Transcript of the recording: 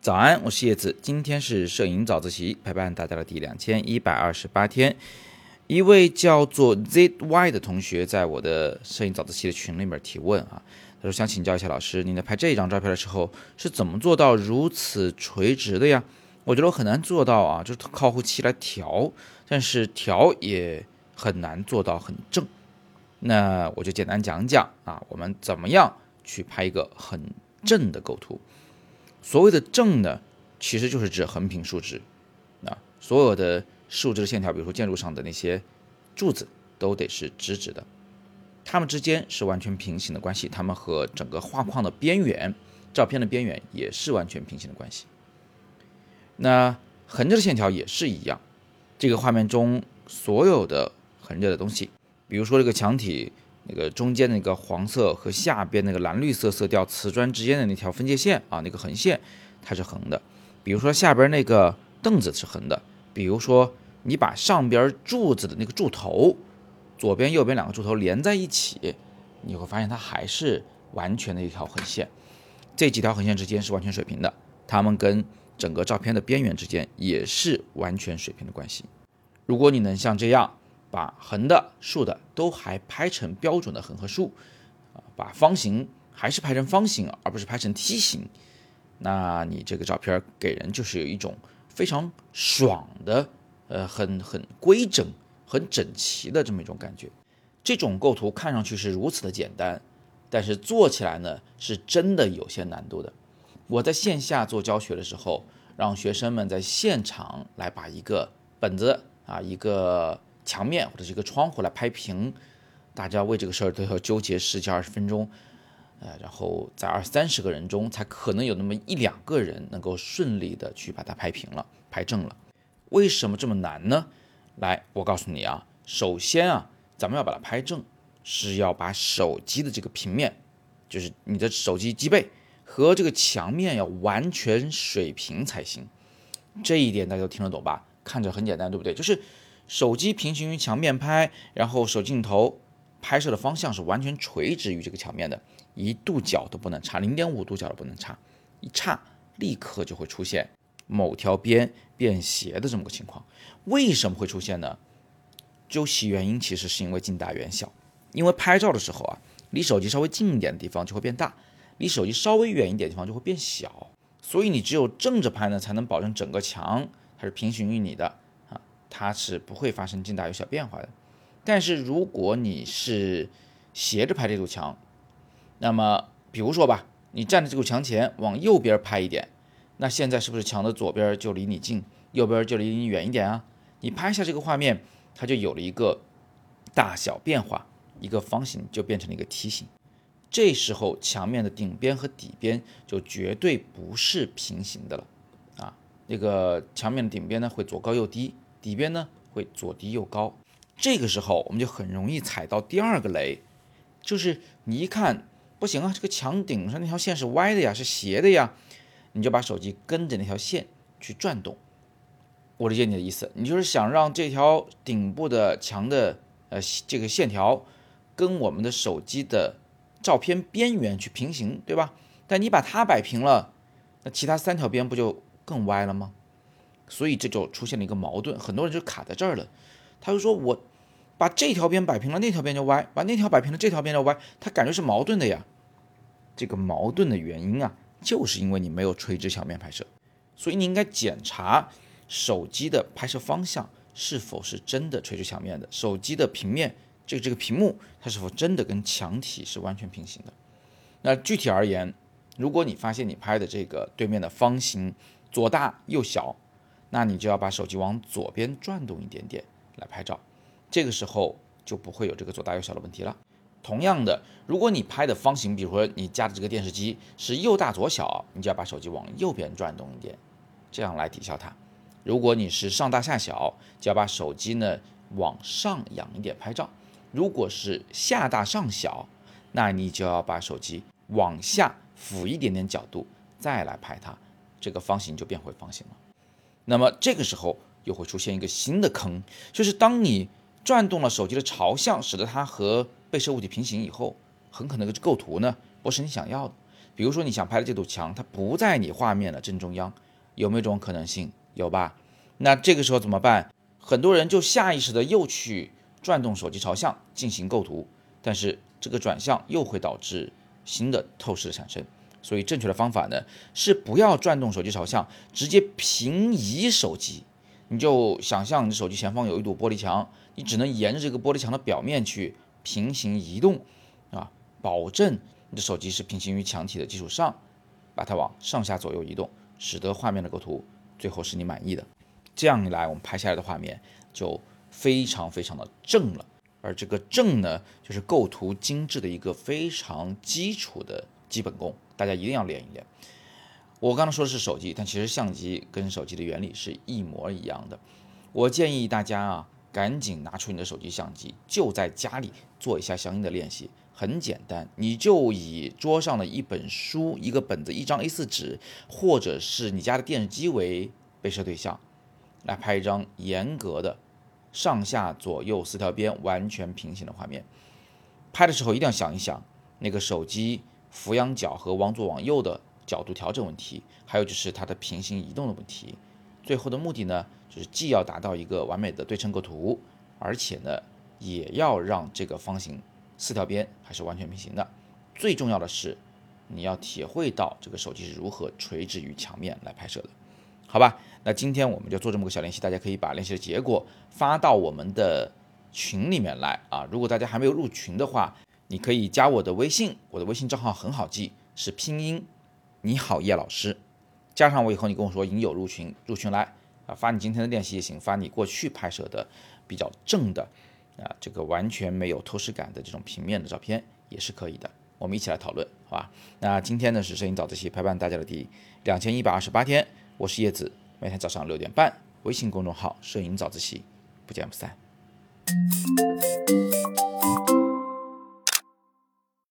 早安，我是叶子，今天是摄影早自习陪伴大家的第两千一百二十八天。一位叫做 ZY 的同学在我的摄影早自习的群里面提问啊，他说想请教一下老师，您在拍这一张照片的时候是怎么做到如此垂直的呀？我觉得我很难做到啊，就是靠后期来调，但是调也很难做到很正。那我就简单讲讲啊，我们怎么样去拍一个很正的构图。所谓的正呢，其实就是指横平竖直，啊，所有的竖直的线条，比如说建筑上的那些柱子，都得是直直的，它们之间是完全平行的关系，它们和整个画框的边缘、照片的边缘也是完全平行的关系。那横着的线条也是一样，这个画面中所有的横着的东西，比如说这个墙体。那个中间那个黄色和下边那个蓝绿色色调瓷砖之间的那条分界线啊，那个横线它是横的。比如说下边那个凳子是横的。比如说你把上边柱子的那个柱头，左边右边两个柱头连在一起，你会发现它还是完全的一条横线。这几条横线之间是完全水平的，它们跟整个照片的边缘之间也是完全水平的关系。如果你能像这样。把横的、竖的都还拍成标准的横和竖，啊，把方形还是拍成方形，而不是拍成梯形，那你这个照片给人就是有一种非常爽的，呃，很很规整、很整齐的这么一种感觉。这种构图看上去是如此的简单，但是做起来呢，是真的有些难度的。我在线下做教学的时候，让学生们在现场来把一个本子啊，一个。墙面或者是一个窗户来拍平，大家为这个事儿都要纠结十几二十分钟，呃，然后在二三十个人中才可能有那么一两个人能够顺利的去把它拍平了、拍正了。为什么这么难呢？来，我告诉你啊，首先啊，咱们要把它拍正，是要把手机的这个平面，就是你的手机机背和这个墙面要完全水平才行。这一点大家都听得懂吧？看着很简单，对不对？就是。手机平行于墙面拍，然后手镜头拍摄的方向是完全垂直于这个墙面的，一度角都不能差，零点五度角都不能差，一差立刻就会出现某条边变斜的这么个情况。为什么会出现呢？究其原因，其实是因为近大远小。因为拍照的时候啊，离手机稍微近一点的地方就会变大，离手机稍微远一点的地方就会变小。所以你只有正着拍呢，才能保证整个墙它是平行于你的。它是不会发生近大有小变化的，但是如果你是斜着拍这堵墙，那么比如说吧，你站在这堵墙前往右边拍一点，那现在是不是墙的左边就离你近，右边就离你远一点啊？你拍下这个画面，它就有了一个大小变化，一个方形就变成了一个梯形，这时候墙面的顶边和底边就绝对不是平行的了啊，那个墙面的顶边呢会左高右低。底边呢会左低右高，这个时候我们就很容易踩到第二个雷，就是你一看不行啊，这个墙顶上那条线是歪的呀，是斜的呀，你就把手机跟着那条线去转动。我理解你的意思，你就是想让这条顶部的墙的呃这个线条跟我们的手机的照片边缘去平行，对吧？但你把它摆平了，那其他三条边不就更歪了吗？所以这就出现了一个矛盾，很多人就卡在这儿了。他就说：“我把这条边摆平了，那条边就歪；把那条摆平了，这条边就歪。”他感觉是矛盾的呀。这个矛盾的原因啊，就是因为你没有垂直墙面拍摄。所以你应该检查手机的拍摄方向是否是真的垂直墙面的，手机的平面这个这个屏幕它是否真的跟墙体是完全平行的。那具体而言，如果你发现你拍的这个对面的方形左大右小，那你就要把手机往左边转动一点点来拍照，这个时候就不会有这个左大右小的问题了。同样的，如果你拍的方形，比如说你家的这个电视机是右大左小，你就要把手机往右边转动一点，这样来抵消它。如果你是上大下小，就要把手机呢往上仰一点拍照。如果是下大上小，那你就要把手机往下俯一点点角度再来拍它，这个方形就变回方形了。那么这个时候又会出现一个新的坑，就是当你转动了手机的朝向，使得它和被摄物体平行以后，很可能这个构图呢不是你想要的。比如说你想拍的这堵墙，它不在你画面的正中央，有没有这种可能性？有吧？那这个时候怎么办？很多人就下意识的又去转动手机朝向进行构图，但是这个转向又会导致新的透视的产生。所以正确的方法呢是不要转动手机朝向，直接平移手机。你就想象你的手机前方有一堵玻璃墙，你只能沿着这个玻璃墙的表面去平行移动，啊，保证你的手机是平行于墙体的基础上，把它往上下左右移动，使得画面的构图最后是你满意的。这样一来，我们拍下来的画面就非常非常的正了。而这个正呢，就是构图精致的一个非常基础的基本功，大家一定要练一练。我刚才说的是手机，但其实相机跟手机的原理是一模一样的。我建议大家啊，赶紧拿出你的手机相机，就在家里做一下相应的练习。很简单，你就以桌上的一本书、一个本子、一张 A4 纸，或者是你家的电视机为被摄对象，来拍一张严格的上下左右四条边完全平行的画面。拍的时候一定要想一想那个手机俯仰角和往左往右的。角度调整问题，还有就是它的平行移动的问题。最后的目的呢，就是既要达到一个完美的对称构图，而且呢，也要让这个方形四条边还是完全平行的。最重要的是，你要体会到这个手机是如何垂直于墙面来拍摄的，好吧？那今天我们就做这么个小练习，大家可以把练习的结果发到我们的群里面来啊。如果大家还没有入群的话，你可以加我的微信，我的微信账号很好记，是拼音。你好，叶老师，加上我以后，你跟我说已有入群，入群来啊，发你今天的练习也行，发你过去拍摄的比较正的啊，这个完全没有透视感的这种平面的照片也是可以的，我们一起来讨论，好吧？那今天呢是摄影早自习陪伴大家的第两千一百二十八天，我是叶子，每天早上六点半，微信公众号摄影早自习，不见不散。